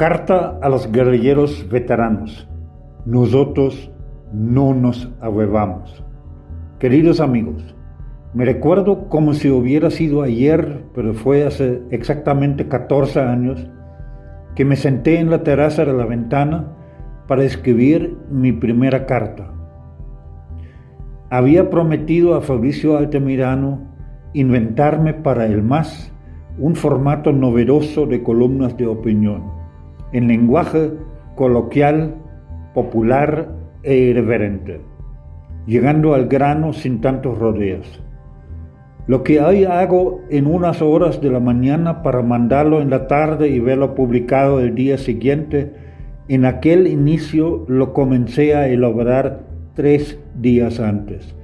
Carta a los guerrilleros veteranos. Nosotros no nos ahuevamos. Queridos amigos, me recuerdo como si hubiera sido ayer, pero fue hace exactamente 14 años, que me senté en la terraza de la ventana para escribir mi primera carta. Había prometido a Fabricio Altamirano inventarme para el MAS un formato novedoso de columnas de opinión, en lenguaje coloquial, popular e irreverente, llegando al grano sin tantos rodeos. Lo que hoy hago en unas horas de la mañana para mandarlo en la tarde y verlo publicado el día siguiente, en aquel inicio lo comencé a elaborar tres días antes.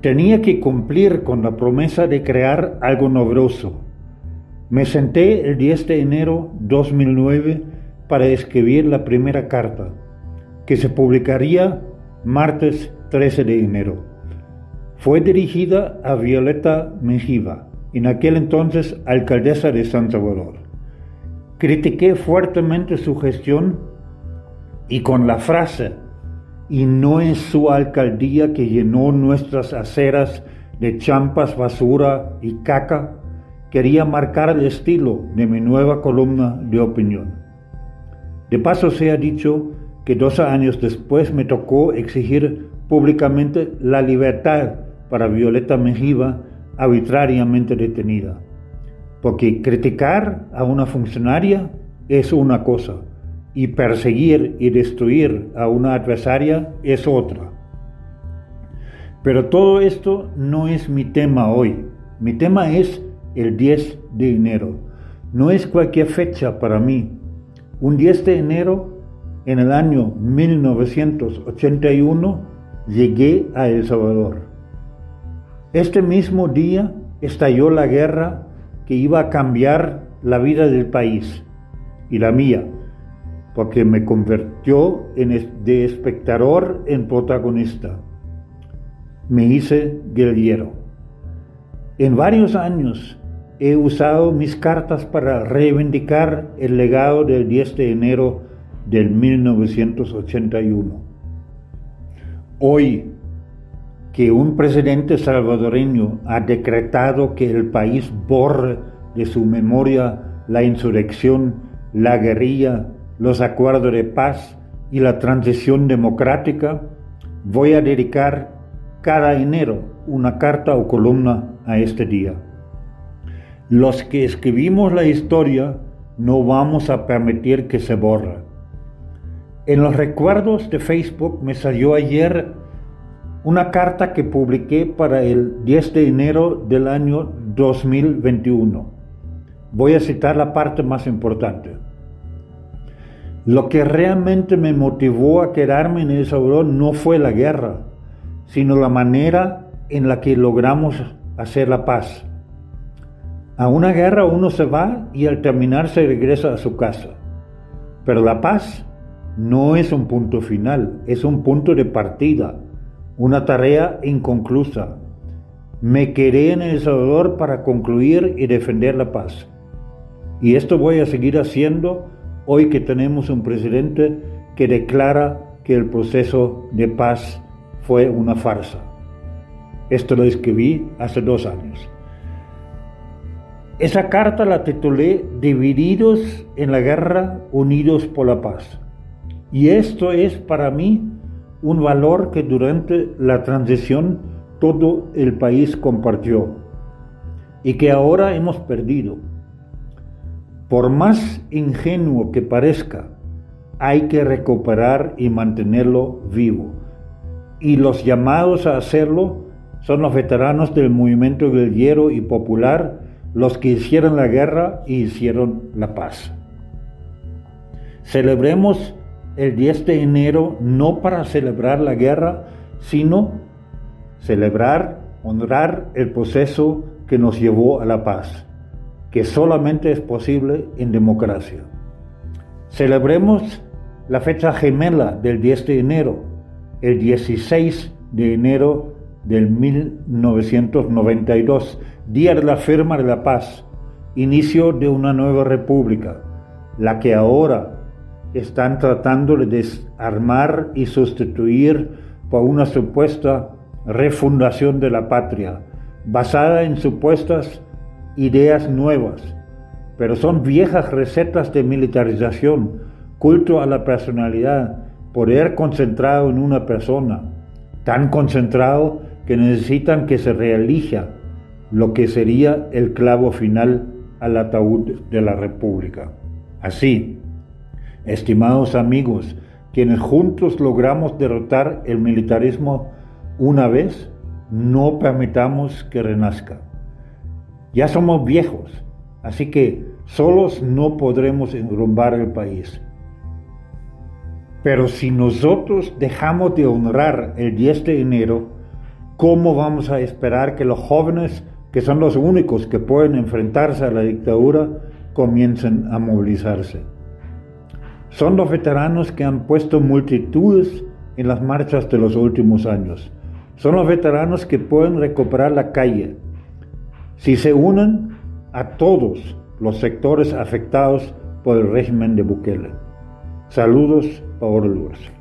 Tenía que cumplir con la promesa de crear algo novedoso. Me senté el 10 de enero 2009 para escribir la primera carta, que se publicaría martes 13 de enero. Fue dirigida a Violeta Menjiva, en aquel entonces alcaldesa de San Salvador. Critiqué fuertemente su gestión y con la frase, y no es su alcaldía que llenó nuestras aceras de champas, basura y caca, quería marcar el estilo de mi nueva columna de opinión. De paso se ha dicho que dos años después me tocó exigir públicamente la libertad para Violeta Mejiva arbitrariamente detenida. Porque criticar a una funcionaria es una cosa y perseguir y destruir a una adversaria es otra. Pero todo esto no es mi tema hoy. Mi tema es el 10 de enero. No es cualquier fecha para mí. Un 10 de enero en el año 1981 llegué a El Salvador. Este mismo día estalló la guerra que iba a cambiar la vida del país y la mía, porque me convirtió de espectador en protagonista. Me hice guerrillero. En varios años he usado mis cartas para reivindicar el legado del 10 de enero del 1981. Hoy, que un presidente salvadoreño ha decretado que el país borre de su memoria la insurrección, la guerrilla, los acuerdos de paz y la transición democrática, voy a dedicar cada enero una carta o columna a este día. Los que escribimos la historia no vamos a permitir que se borre. En los recuerdos de Facebook me salió ayer una carta que publiqué para el 10 de enero del año 2021. Voy a citar la parte más importante. Lo que realmente me motivó a quedarme en El Salvador no fue la guerra, sino la manera en la que logramos hacer la paz. A una guerra uno se va y al terminar se regresa a su casa. Pero la paz no es un punto final, es un punto de partida una tarea inconclusa. Me quedé en El Salvador para concluir y defender la paz. Y esto voy a seguir haciendo hoy que tenemos un presidente que declara que el proceso de paz fue una farsa. Esto lo escribí hace dos años. Esa carta la titulé Divididos en la guerra, unidos por la paz. Y esto es para mí un valor que durante la transición todo el país compartió y que ahora hemos perdido. Por más ingenuo que parezca, hay que recuperar y mantenerlo vivo. Y los llamados a hacerlo son los veteranos del movimiento guerrillero y popular, los que hicieron la guerra y hicieron la paz. Celebremos el 10 de enero no para celebrar la guerra, sino celebrar, honrar el proceso que nos llevó a la paz, que solamente es posible en democracia. Celebremos la fecha gemela del 10 de enero, el 16 de enero del 1992, día de la firma de la paz, inicio de una nueva república la que ahora están tratando de desarmar y sustituir por una supuesta refundación de la patria, basada en supuestas ideas nuevas, pero son viejas recetas de militarización, culto a la personalidad, poder concentrado en una persona, tan concentrado que necesitan que se reelija lo que sería el clavo final al ataúd de la República. Así, estimados amigos, quienes juntos logramos derrotar el militarismo una vez, no permitamos que renazca. Ya somos viejos, así que solos no podremos enrumbar el país. Pero si nosotros dejamos de honrar el 10 de enero, ¿cómo vamos a esperar que los jóvenes, que son los únicos que pueden enfrentarse a la dictadura, comiencen a movilizarse? Son los veteranos que han puesto multitudes en las marchas de los últimos años. Son los veteranos que pueden recuperar la calle. Si se unen a todos los sectores afectados por el régimen de Bukele. Saludos, Paolo Lourdes.